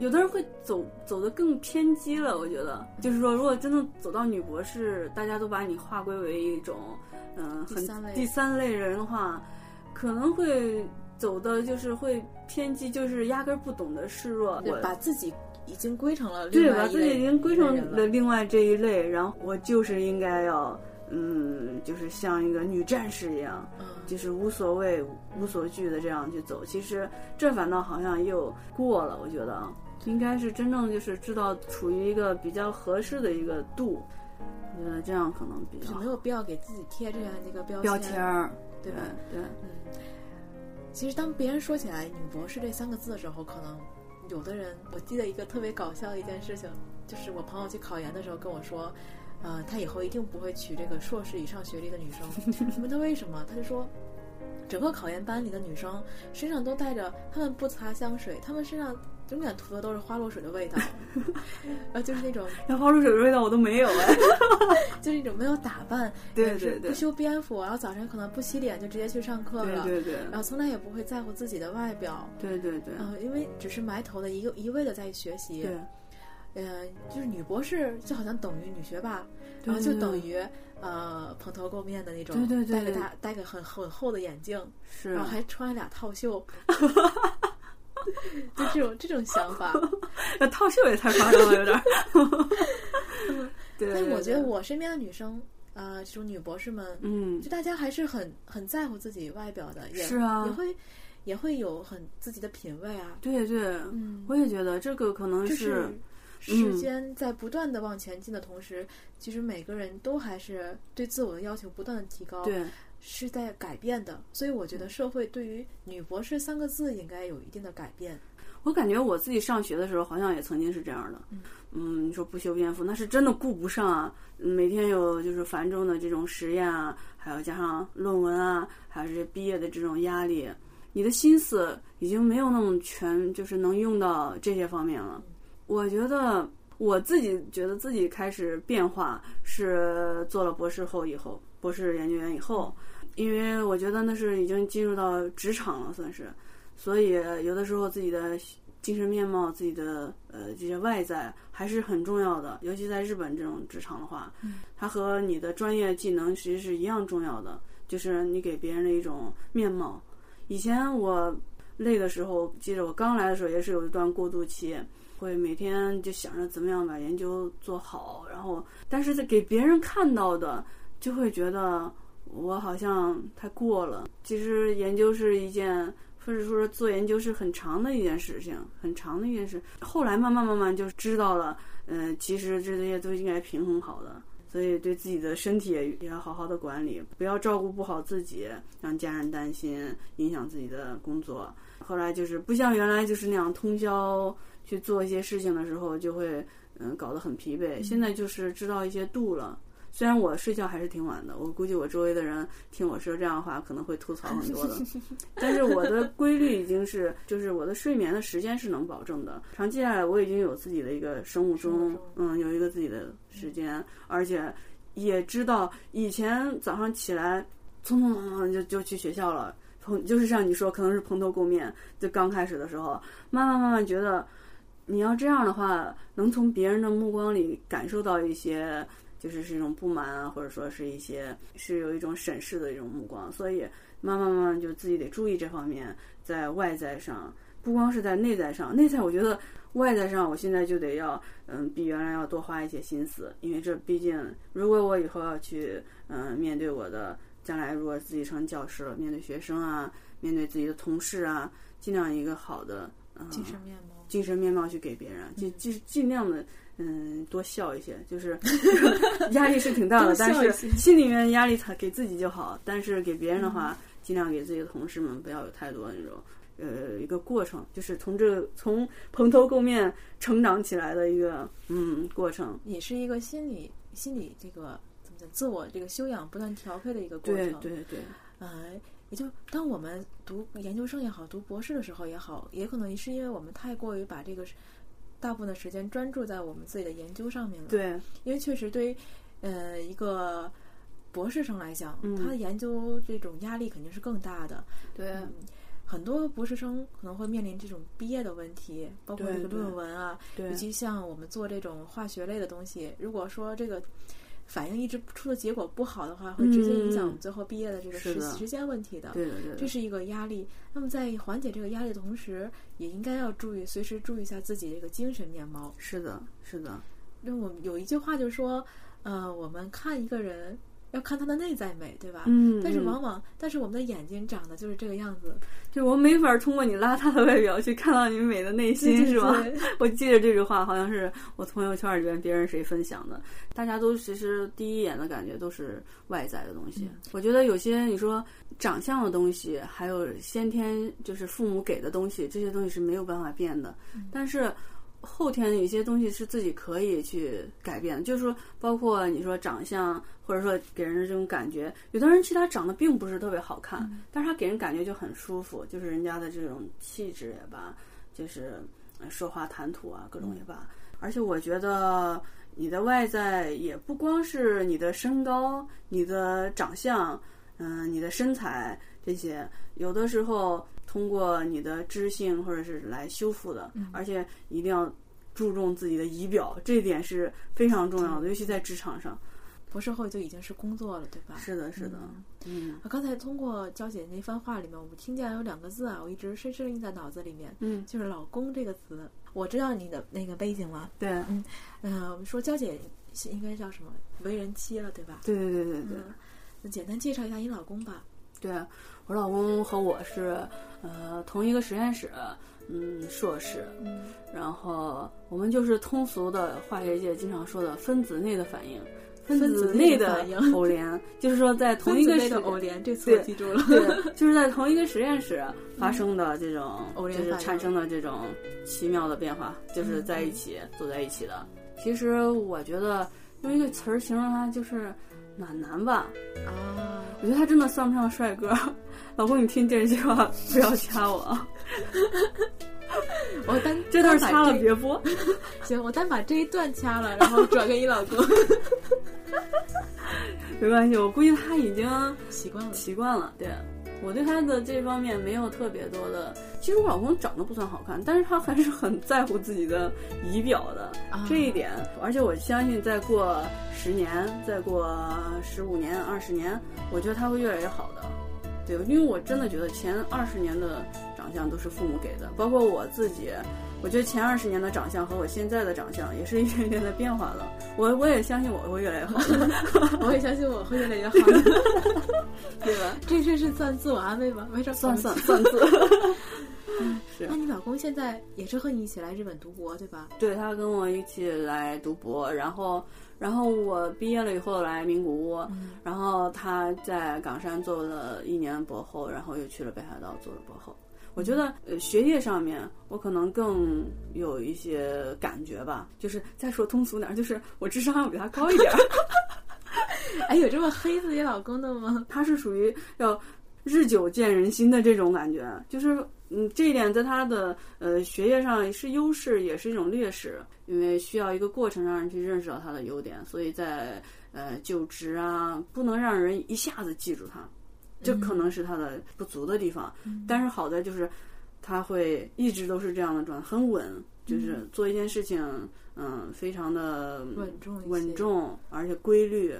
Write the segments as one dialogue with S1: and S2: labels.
S1: 有的人会走走的更偏激了，我觉得，就是说，如果真的走到女博士，大家都把你划归为一种，嗯、很
S2: 第三类
S1: 人的话，可能会走的就是会偏激，就是压根儿不懂得示弱，
S2: 对
S1: 我
S2: 把自己已经归成了另
S1: 对，
S2: 外一类
S1: 把自己已经归成了另外这一类，然后我就是应该要，嗯，就是像一个女战士一样，
S2: 嗯，
S1: 就是无所谓、无所惧的这样去走。其实这反倒好像又过了，我觉得啊，应该是真正就是知道处于一个比较合适的一个度，我觉得这样可能比较
S2: 就没有必要给自己贴这样的一个标
S1: 标签儿，对？
S2: 对，嗯，其实当别人说起来“女博士”这三个字的时候，可能有的人，我记得一个特别搞笑的一件事情，就是我朋友去考研的时候跟我说，呃，他以后一定不会娶这个硕士以上学历的女生。我问他为什么，他就说。整个考研班里的女生身上都带着，他们不擦香水，他们身上永远涂的都是花露水的味道，呃，就是那种，
S1: 连花露水的味道我都没有哎。
S2: 就是那种没有打扮，
S1: 对对对
S2: 不修边幅，然后早晨可能不洗脸就直接去上课了，
S1: 对对对
S2: 然后从来也不会在乎自己的外表，
S1: 对对对
S2: 呃，因为只是埋头的一个一味的在学习，
S1: 对，
S2: 呃，就是女博士就好像等于女学霸，
S1: 对
S2: 然后就等于呃蓬头垢面的那种，
S1: 对对对
S2: 戴个大戴个很很厚的眼镜，
S1: 是
S2: 然后还穿俩套袖，就这种这种想法。
S1: 那套袖也太夸张了，有点儿。对，
S2: 但我觉得我身边的女生，呃，这种女博士们，
S1: 嗯
S2: 就大家还是很很在乎自己外表的，也
S1: 是啊
S2: 也会也会有很自己的品味啊。
S1: 对对，
S2: 嗯
S1: 我也觉得这个可能
S2: 就是
S1: 嗯
S2: 时间在不断的往前进的同时，其实每个人都还是对自我的要求不断的提高，
S1: 对
S2: 是在改变的。所以我觉得社会对于“女博士”三个字应该有一定的改变。
S1: 我感觉我自己上学的时候好像也曾经是这样的。嗯，你说不修边幅，那是真的顾不上啊。每天有就是繁重的这种实验啊，还有加上论文啊，还有这些毕业的这种压力，你的心思已经没有那么全，就是能用到这些方面了。我觉得我自己觉得自己开始变化是做了博士后以后，博士研究员以后，因为我觉得那是已经进入到职场了，算是。所以有的时候自己的精神面貌、自己的呃这些外在还是很重要的，尤其在日本这种职场的话，它和你的专业技能其实是一样重要的，就是你给别人的一种面貌。以前我累的时候，记得我刚来的时候也是有一段过渡期，会每天就想着怎么样把研究做好，然后但是在给别人看到的，就会觉得我好像太过了。其实研究是一件，或者说做研究是很长的一件事情，很长的一件事。后来慢慢慢慢就知道了，嗯、其实这些都应该平衡好的。所以对自己的身体也也要好好的管理，不要照顾不好自己，让家人担心，影响自己的工作。后来就是不像原来就是那样通宵去做一些事情的时候，就会嗯搞得很疲惫。现在就是知道一些度了。虽然我睡觉还是挺晚的，我估计我周围的人听我说这样的话可能会吐槽很多的，但是我的规律已经是，就是我的睡眠的时间是能保证的。长期下来，我已经有自己的一个生物钟，嗯，有一个自己的时间，而且也知道以前早上起来匆匆忙忙就就去学校了，蓬就是像你说，可能是蓬头垢面，就刚开始的时候，慢慢慢慢觉得，你要这样的话，能从别人的目光里感受到一些。就是是一种不满啊，或者说是一些是有一种审视的一种目光，所以慢慢慢慢就自己得注意这方面，在外在上，不光是在内在上，内在我觉得外在上，我现在就得要嗯比原来要多花一些心思，因为这毕竟如果我以后要去嗯面对我的将来，如果自己成教师了，面对学生啊，面对自己的同事啊，尽量一个好的嗯
S2: 精神面貌，
S1: 精神面貌去给别人，尽尽尽量的。嗯，多笑一些，就是 压力是挺大的，但是心里面压力他给自己就好，但是给别人的话，尽量给自己的同事们不要有太多那种呃一个过程，就是从这从蓬头垢面成长起来的一个嗯过程。
S2: 也是一个心理心理这个怎么讲，自我这个修养不断调配的一个过
S1: 对
S2: 程。
S1: 对对，
S2: 呃，也就当我们读研究生也好，读博士的时候也好，也可能是因为我们太过于把这个大部分的时间专注在我们自己的研究上面了。
S1: 对，
S2: 因为确实对于呃一个博士生来讲，
S1: 嗯
S2: 他研究这种压力肯定是更大的。
S1: 对，
S2: 嗯很多博士生可能会面临这种毕业的问题，包括这个论文啊，
S1: 对
S2: 尤其像我们做这种化学类的东西，如果说这个反应一直出的结果不好的话，会直接影响我们最后毕业的这个时
S1: 是的
S2: 时间问题的。
S1: 对的，对的，
S2: 这是一个压力。那么在缓解这个压力的同时，也应该要注意，随时注意一下自己这个精神面貌。
S1: 是的，是的，
S2: 那我们有一句话就是说，呃，我们看一个人要看他的内在美，对吧？
S1: 嗯，
S2: 但是
S1: 嗯
S2: 往往，但是我们的眼睛长得就是这个样子，
S1: 就我没法通过你邋遢的外表去看到你美的内心，
S2: 对
S1: 是吧？我记得这句话好像是我朋友圈里边别人谁分享的，大家都其实第一眼的感觉都是外在的东西。我觉得有些你说长相的东西，还有先天就是父母给的东西，这些东西是没有办法变的，但是。后天有些东西是自己可以去改变的，就是说，包括你说长相，或者说给人的这种感觉，有的人其实他长得并不是特别好看，但是他给人感觉就很舒服，就是人家的这种气质也罢，就是呃说话谈吐啊，各种也罢。而且我觉得你的外在也不光是你的身高、你的长相，嗯、你的身材这些，有的时候通过你的知性或者是来修复的，而且一定要注重自己的仪表，这一点是非常重要的，尤其在职场上。
S2: 博士后就已经是工作了，对吧？
S1: 是的，是的，嗯
S2: 啊，刚才通过娇姐那番话里面，我们听见有两个字啊，我一直深深印在脑子里面，
S1: 嗯，
S2: 就是“老公”这个词。我知道你的那个背景了，
S1: 对，
S2: 嗯、我们说娇姐应该叫什么？为人妻了，对吧？
S1: 对对对对对。
S2: 简单介绍一下你老公吧。
S1: 对，我老公和我是呃同一个实验室，嗯，硕士，
S2: 嗯，
S1: 然后我们就是通俗的化学界经常说的分子内的反应，分
S2: 分子
S1: 子内的
S2: 反应
S1: 偶联，就是说在同一个
S2: 偶联，这
S1: 次
S2: 记住了。
S1: 对，就是在同一个实验室发生的这种，就是
S2: 偶联就是
S1: 产生的这种奇妙的变化，就是在一起走在一起的。其实我觉得用一个词儿形容它就是暖男吧，
S2: 啊，
S1: 我觉得他真的算不上帅哥。老公，你听这句话不要掐我啊！
S2: 我单
S1: 这段掐了别播。
S2: 行，我单把这一段掐了，然后转给你老公。
S1: 没关系，我估计他已经
S2: 习惯了，
S1: 习惯了。对我对他的这方面没有特别多的。其实我老公长得不算好看，但是他还是很在乎自己的仪表的、
S2: 啊
S1: 这一点。而且我相信，再过十年，再过十五年、二十年，我觉得他会越来越好的。对，因为我真的觉得前二十年的长相都是父母给的，包括我自己。我觉得前二十年的长相和我现在的长相也是一点点的变化了。我我也相信我会越来越好，
S2: 我也相信我会越来越好，
S1: 对吧？
S2: 这这是算自我安慰吗？为啥
S1: 算算算字。是
S2: 那你老公现在也是和你一起来日本读博，对吧？
S1: 对他跟我一起来读博，然后，然后我毕业了以后来名古屋，
S2: 嗯
S1: 然后他在冈山做了一年博后，然后又去了北海道做了博后。我觉得呃学业上面我可能更有一些感觉吧，就是再说通俗点儿，就是我智商要比他高一点儿。
S2: 哎，有这么黑自己老公的吗？
S1: 他是属于要日久见人心的这种感觉，就是嗯，这一点在他的呃学业上是优势，也是一种劣势，因为需要一个过程让人去认识到他的优点，所以在呃就职啊，不能让人一下子记住他，这可能是他的不足的地方。但是好在就是他会一直都是这样的状态，很稳，就是做一件事情，嗯，非常的
S2: 稳重
S1: 稳重，而且规律。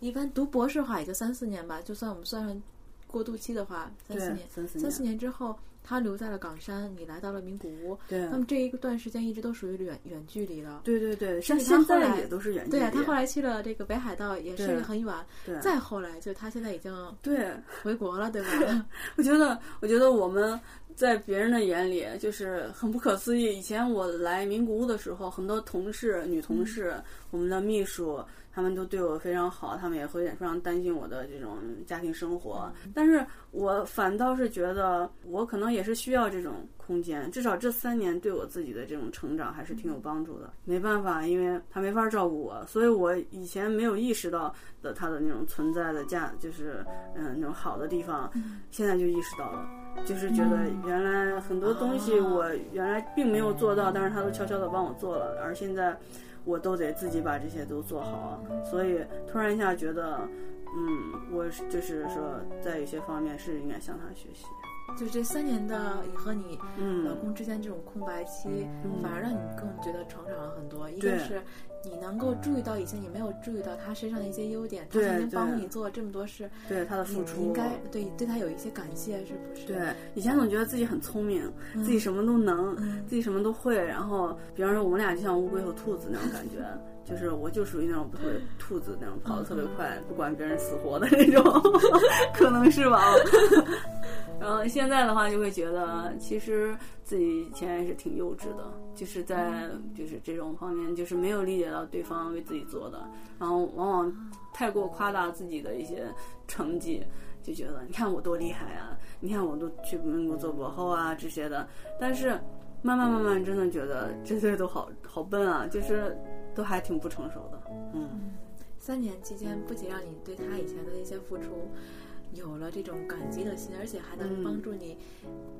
S2: 一般读博士的话也就三四年吧，就算我们算上过渡期的话，三四年。
S1: 三四
S2: 三四年之后，他留在了冈山，你来到了名古屋。
S1: 对
S2: 那么这一段时间一直都属于远远距离了。
S1: 对对对，像
S2: 至
S1: 现在也都是远距离。
S2: 对啊，他后来去了这个北海道，也是
S1: 对
S2: 很远。
S1: 对
S2: 再后来，就是他现在已经
S1: 对，
S2: 回国了，对吧？
S1: 我觉得，我觉得我们在别人的眼里就是很不可思议。以前我来名古屋的时候，很多同事、女同事，我们的秘书。他们都对我非常好，他们也会非常担心我的这种家庭生活。但是我反倒是觉得，我可能也是需要这种空间。至少这三年对我自己的这种成长还是挺有帮助的。没办法，因为他没法照顾我，所以我以前没有意识到的他的那种存在的价，就是嗯那种好的地方，现在就意识到了，就是觉得原来很多东西我原来并没有做到，但是他都悄悄的帮我做了，而现在。我都得自己把这些都做好，所以突然一下觉得，嗯，我就是说，在有些方面是应该向他学习。
S2: 就这三年的你和你老公之间这种空白期，反而让你更觉得成长了很多。一个是。你能够注意到以前你没有注意到他身上的一些优点，他曾经帮你做了这么多事，
S1: 对他的付出，
S2: 应该对对他有一些感谢，是不是？
S1: 对，以前总觉得自己很聪明，自己什么都能，自己什么都会。然后，比方说我们俩就像乌龟和兔子那种感觉，就是我就属于那种特别兔子那种跑得特别快，不管别人死活的那种，可能是吧。然后现在的话，就会觉得其实自己以前也是挺幼稚的，就是在就是这种方面，就是没有理解到对方为自己做的，然后往往太过夸大自己的一些成绩，就觉得你看我多厉害啊，你看我都去美国做博后啊这些的。但是慢慢慢慢，真的觉得这些都好好笨啊，就是都还挺不成熟的。嗯，
S2: 三年期间，不仅让你对他以前的一些付出。有了这种感激的心，而且还能帮助你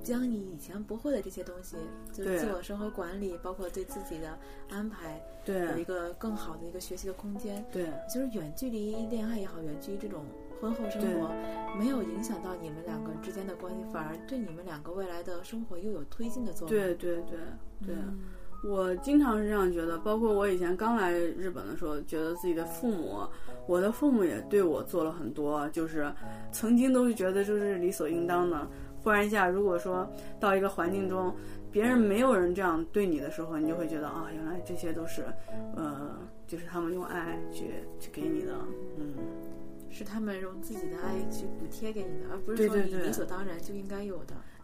S2: 将你以前不会的这些东西，就是自我生活管理，包括对自己的安排，
S1: 对，
S2: 有一个更好的一个学习的空间。
S1: 对，
S2: 就是远距离恋爱也好，远距离这种婚后生活，没有影响到你们两个之间的关系，反而对你们两个未来的生活又有推进的作用。
S1: 对对对对。我经常是这样觉得，包括我以前刚来日本的时候，觉得自己的父母，我的父母也对我做了很多，就是曾经都是觉得就是理所应当的。忽然一下，如果说到一个环境中，别人没有人这样对你的时候，你就会觉得啊，原来这些都是，呃，就是他们用爱去去给你的，嗯，
S2: 是他们用自己的爱去补贴给你的，而不是说你理所当然就应该有的。
S1: 对对对，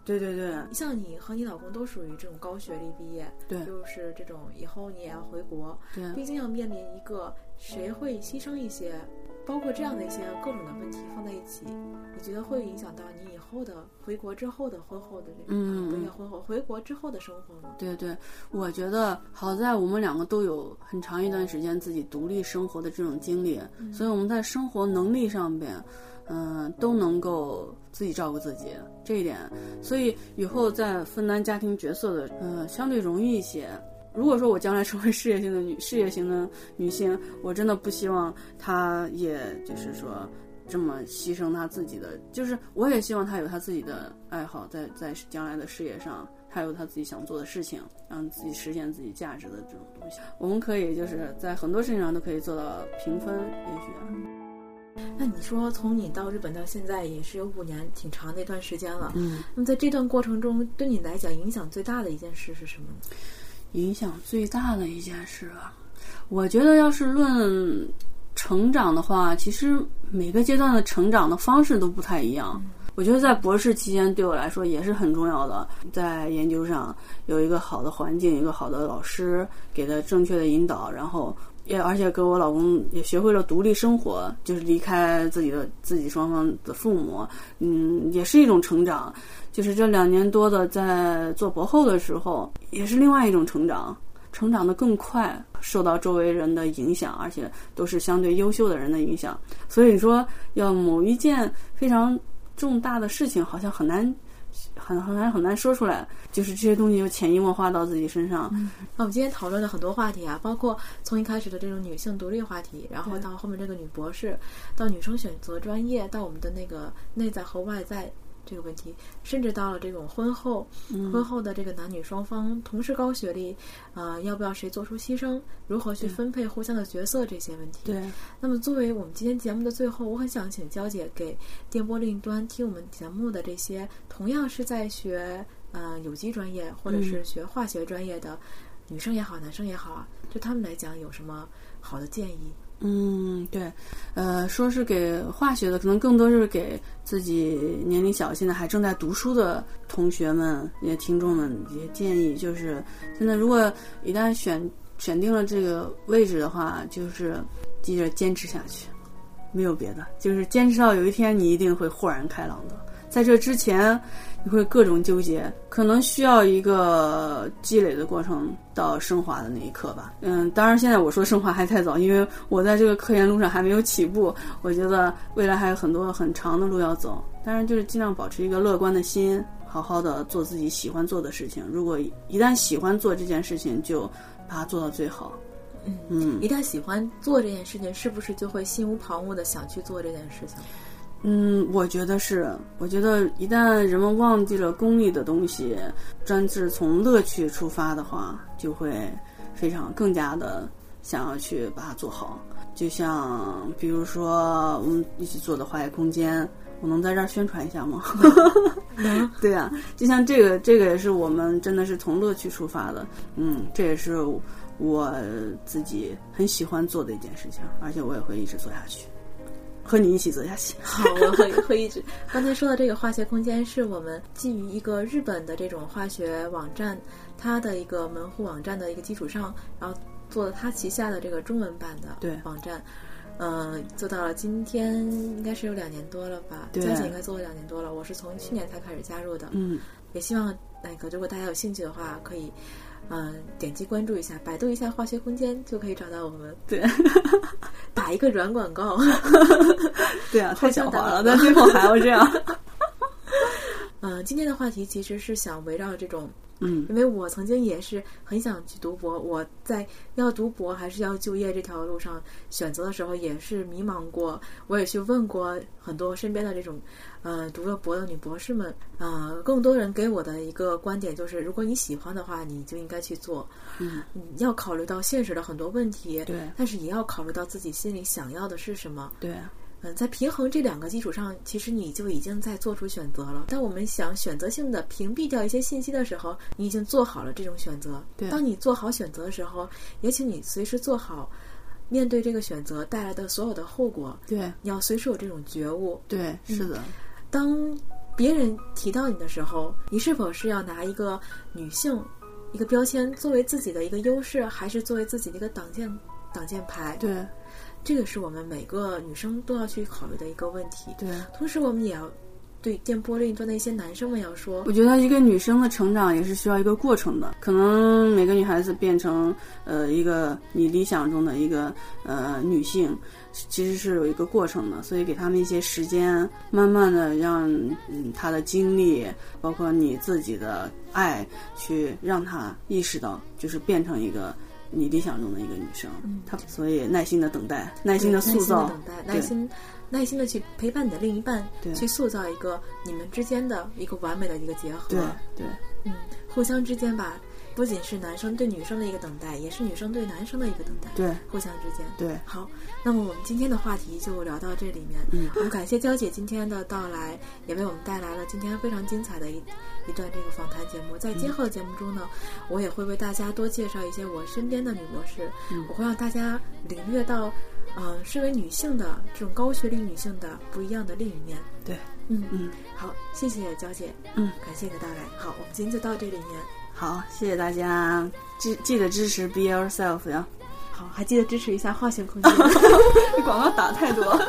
S2: 像你和你老公都属于这种高学历毕业，
S1: 对，
S2: 就是这种以后你也要回国，
S1: 对，
S2: 毕竟要面临一个谁会牺牲一些，包括这样的一些各种的问题放在一起，你觉得会影响到你以后的回国之后的婚后的这个，嗯，不是婚后回国之后的生活吗？
S1: 对对，我觉得好在我们两个都有很长一段时间自己独立生活的这种经历，所以我们在生活能力上边。嗯，都能够自己照顾自己这一点，所以以后在分担家庭角色的，嗯，相对容易一些。如果说我将来成为事业型的女 事业型的女性，我真的不希望她也就是说这么牺牲她自己的，就是我也希望她有她自己的爱好，在在将来的事业上，她有她自己想做的事情，让自己实现自己价值的这种东西。我们可以就是在很多事情上都可以做到平分，也许。
S2: 那你说，从你到日本到现在也是有五年，挺长的一段时间了。
S1: 嗯，
S2: 那么在这段过程中，对你来讲影响最大的一件事是什么？
S1: 影响最大的一件事啊，我觉得要是论成长的话，其实每个阶段的成长的方式都不太一样。我觉得在博士期间对我来说也是很重要的，在研究上有一个好的环境，一个好的老师给的正确的引导，然后。也而且跟我老公也学会了独立生活，就是离开自己的自己双方的父母，嗯，也是一种成长。就是这两年多的在做博后的时候，也是另外一种成长，成长的更快，受到周围人的影响，而且都是相对优秀的人的影响。所以说，要某一件非常重大的事情，好像很难。很很难很难说出来，就是这些东西就潜移默化到自己身上。
S2: 那我们今天讨论的很多话题啊，包括从一开始的这种女性独立话题，然后到后面这个女博士，到女生选择专业，到我们的那个内在和外在。这个问题，甚至到了这种婚后，婚后的这个男女双方同时高学历，啊，要不要谁做出牺牲？如何去分配互相的角色？这些问题。
S1: 对。
S2: 那么，作为我们今天节目的最后，我很想请娇姐给电波另一端听我们节目的这些同样是在学呃有机专业或者是学化学专业的女生也好，男生也好啊，对他们来讲有什么好的建议？
S1: 嗯，对，呃，说是给化学的，可能更多是给自己年龄小、现在还正在读书的同学们、也听众们一些建议，就是现在如果一旦选选定了这个位置的话，就是记着坚持下去，没有别的，就是坚持到有一天你一定会豁然开朗的。在这之前，你会各种纠结，可能需要一个积累的过程到升华的那一刻吧。嗯，当然现在我说升华还太早，因为我在这个科研路上还没有起步，我觉得未来还有很多很长的路要走。当然就是尽量保持一个乐观的心，好好的做自己喜欢做的事情。如果一旦喜欢做这件事情，就把它做到最好。嗯，
S2: 一旦喜欢做这件事情，是不是就会心无旁骛的想去做这件事情？
S1: 嗯，我觉得是。我觉得一旦人们忘记了功利的东西，专是从乐趣出发的话，就会非常更加的想要去把它做好。就像比如说我们一起做的花野空间，我能在这儿宣传一下吗？
S2: 能。
S1: 对呀，就像这个，这个也是我们真的是从乐趣出发的。嗯，这也是我自己很喜欢做的一件事情，而且我也会一直做下去。和你一起走下去。
S2: 好，我会会一直。刚才说的这个化学空间，是我们基于一个日本的这种化学网站，它的一个门户网站的一个基础上，然后做了它旗下的这个中文版的网站。嗯，做到了今天应该是有两年多了吧？
S1: 对，
S2: 将近应该做了两年多了。我是从去年才开始加入的。
S1: 嗯，
S2: 也希望那个如果大家有兴趣的话，可以。嗯，点击关注一下，百度一下“化学空间”就可以找到我们。
S1: 对，
S2: 打一个软广告。
S1: 对啊，太狡猾了，但最后还要这样。
S2: 嗯，今天的话题其实是想围绕这种。
S1: 嗯，
S2: 因为我曾经也是很想去读博，我在要读博还是要就业这条路上选择的时候也是迷茫过。我也去问过很多身边的这种，呃，读了博的女博士们，呃，更多人给我的一个观点就是，如果你喜欢的话，你就应该去做。
S1: 嗯，你
S2: 要考虑到现实的很多问题，
S1: 对，
S2: 但是也要考虑到自己心里想要的是什么。
S1: 对。
S2: 嗯，在平衡这两个基础上，其实你就已经在做出选择了。当我们想选择性的屏蔽掉一些信息的时候，你已经做好了这种选择。
S1: 对，
S2: 当你做好选择的时候，也请你随时做好面对这个选择带来的所有的后果。
S1: 对，
S2: 你要随时有这种觉悟。
S1: 对，是的。
S2: 当别人提到你的时候，你是否是要拿一个女性一个标签作为自己的一个优势，还是作为自己的一个挡箭挡箭牌？
S1: 对。
S2: 这个是我们每个女生都要去考虑的一个问题。
S1: 对，
S2: 同时我们也要对电波另一端的一些男生们要说，
S1: 我觉得一个女生的成长也是需要一个过程的。可能每个女孩子变成呃一个你理想中的一个呃女性，其实是有一个过程的。所以给他们一些时间，慢慢的让嗯她的经历，包括你自己的爱，去让她意识到，就是变成一个。你理想中的一个女生，她所以耐心的等待，耐心的塑造，
S2: 等待，耐心，耐心的去陪伴你的另一半，去塑造一个你们之间的一个完美的一个结合。
S1: 对对，
S2: 嗯，互相之间吧，不仅是男生对女生的一个等待，也是女生对男生的一个等待。
S1: 对，
S2: 互相之间。
S1: 对，
S2: 好，那么我们今天的话题就聊到这里面。
S1: 嗯，
S2: 我们感谢娇姐今天的到来，也为我们带来了今天非常精彩的一。一段这个访谈节目，在今后的节目中呢，我也会为大家多介绍一些我身边的女博士，嗯我会让大家领略到，嗯，身为女性的这种高学历女性的不一样的另一面。
S1: 对，
S2: 嗯
S1: 嗯，
S2: 好，谢谢娇姐，
S1: 嗯，
S2: 感谢你的到来。好，我们今天就到这里面。
S1: 好，谢谢大家，记记得支持 Be Yourself 呀。
S2: 好，还记得支持一下化学空间。
S1: 这广告打太多。